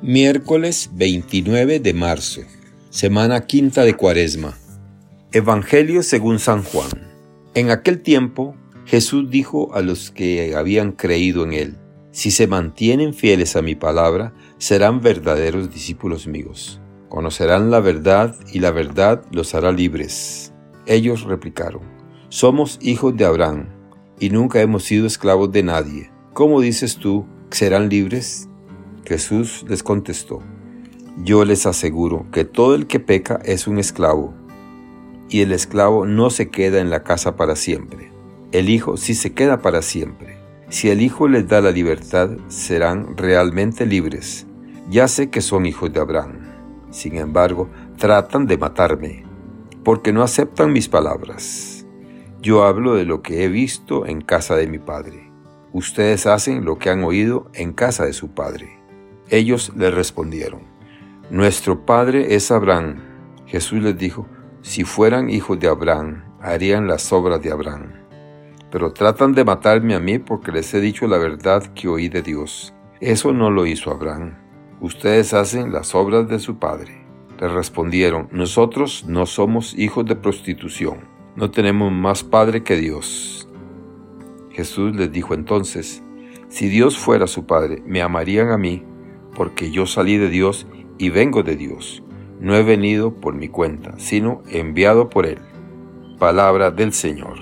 Miércoles 29 de marzo, semana quinta de Cuaresma. Evangelio según San Juan. En aquel tiempo, Jesús dijo a los que habían creído en él, Si se mantienen fieles a mi palabra, serán verdaderos discípulos míos. Conocerán la verdad y la verdad los hará libres. Ellos replicaron, Somos hijos de Abraham y nunca hemos sido esclavos de nadie. ¿Cómo dices tú, serán libres? Jesús les contestó, Yo les aseguro que todo el que peca es un esclavo, y el esclavo no se queda en la casa para siempre. El Hijo sí se queda para siempre. Si el Hijo les da la libertad, serán realmente libres. Ya sé que son hijos de Abraham. Sin embargo, tratan de matarme, porque no aceptan mis palabras. Yo hablo de lo que he visto en casa de mi Padre. Ustedes hacen lo que han oído en casa de su Padre. Ellos le respondieron, Nuestro padre es Abraham. Jesús les dijo, Si fueran hijos de Abraham, harían las obras de Abraham. Pero tratan de matarme a mí porque les he dicho la verdad que oí de Dios. Eso no lo hizo Abraham. Ustedes hacen las obras de su padre. Le respondieron, Nosotros no somos hijos de prostitución. No tenemos más padre que Dios. Jesús les dijo entonces, Si Dios fuera su padre, me amarían a mí porque yo salí de Dios y vengo de Dios. No he venido por mi cuenta, sino enviado por Él. Palabra del Señor.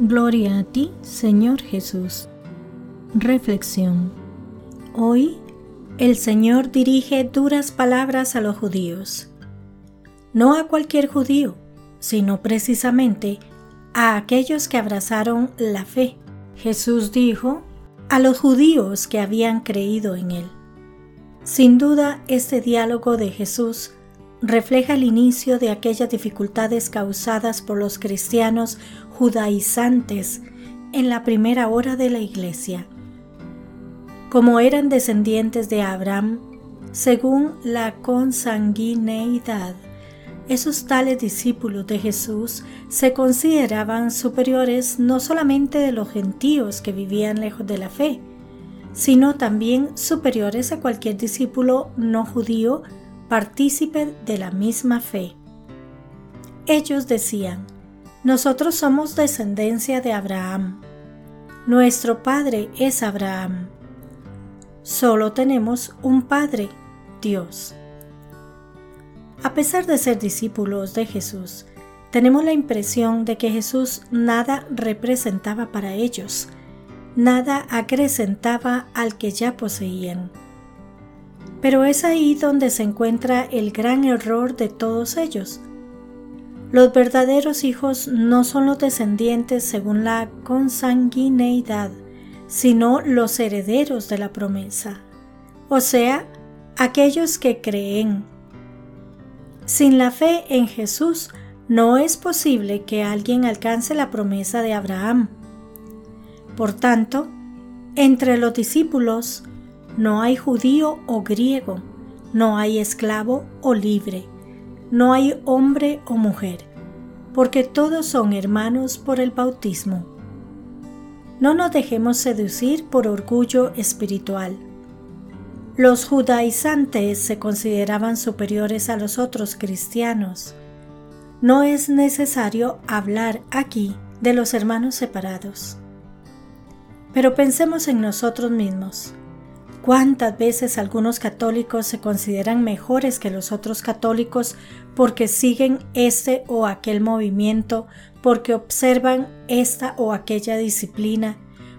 Gloria a ti, Señor Jesús. Reflexión. Hoy el Señor dirige duras palabras a los judíos. No a cualquier judío, sino precisamente a aquellos que abrazaron la fe. Jesús dijo, a los judíos que habían creído en él. Sin duda, este diálogo de Jesús refleja el inicio de aquellas dificultades causadas por los cristianos judaizantes en la primera hora de la iglesia. Como eran descendientes de Abraham, según la consanguineidad, esos tales discípulos de Jesús se consideraban superiores no solamente de los gentíos que vivían lejos de la fe, sino también superiores a cualquier discípulo no judío partícipe de la misma fe. Ellos decían, nosotros somos descendencia de Abraham. Nuestro padre es Abraham. Solo tenemos un padre, Dios. A pesar de ser discípulos de Jesús, tenemos la impresión de que Jesús nada representaba para ellos, nada acrecentaba al que ya poseían. Pero es ahí donde se encuentra el gran error de todos ellos. Los verdaderos hijos no son los descendientes según la consanguineidad, sino los herederos de la promesa, o sea, aquellos que creen, sin la fe en Jesús no es posible que alguien alcance la promesa de Abraham. Por tanto, entre los discípulos no hay judío o griego, no hay esclavo o libre, no hay hombre o mujer, porque todos son hermanos por el bautismo. No nos dejemos seducir por orgullo espiritual los judaizantes se consideraban superiores a los otros cristianos. No es necesario hablar aquí de los hermanos separados. Pero pensemos en nosotros mismos. ¿Cuántas veces algunos católicos se consideran mejores que los otros católicos porque siguen este o aquel movimiento, porque observan esta o aquella disciplina,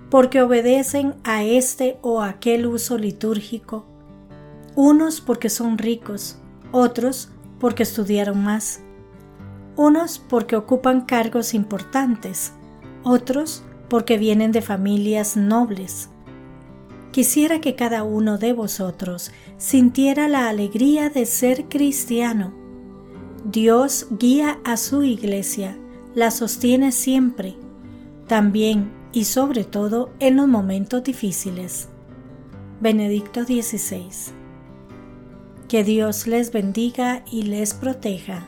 porque obedecen a este o aquel uso litúrgico, unos porque son ricos, otros porque estudiaron más, unos porque ocupan cargos importantes, otros porque vienen de familias nobles. Quisiera que cada uno de vosotros sintiera la alegría de ser cristiano. Dios guía a su iglesia, la sostiene siempre, también y sobre todo en los momentos difíciles. Benedicto XVI. Que Dios les bendiga y les proteja.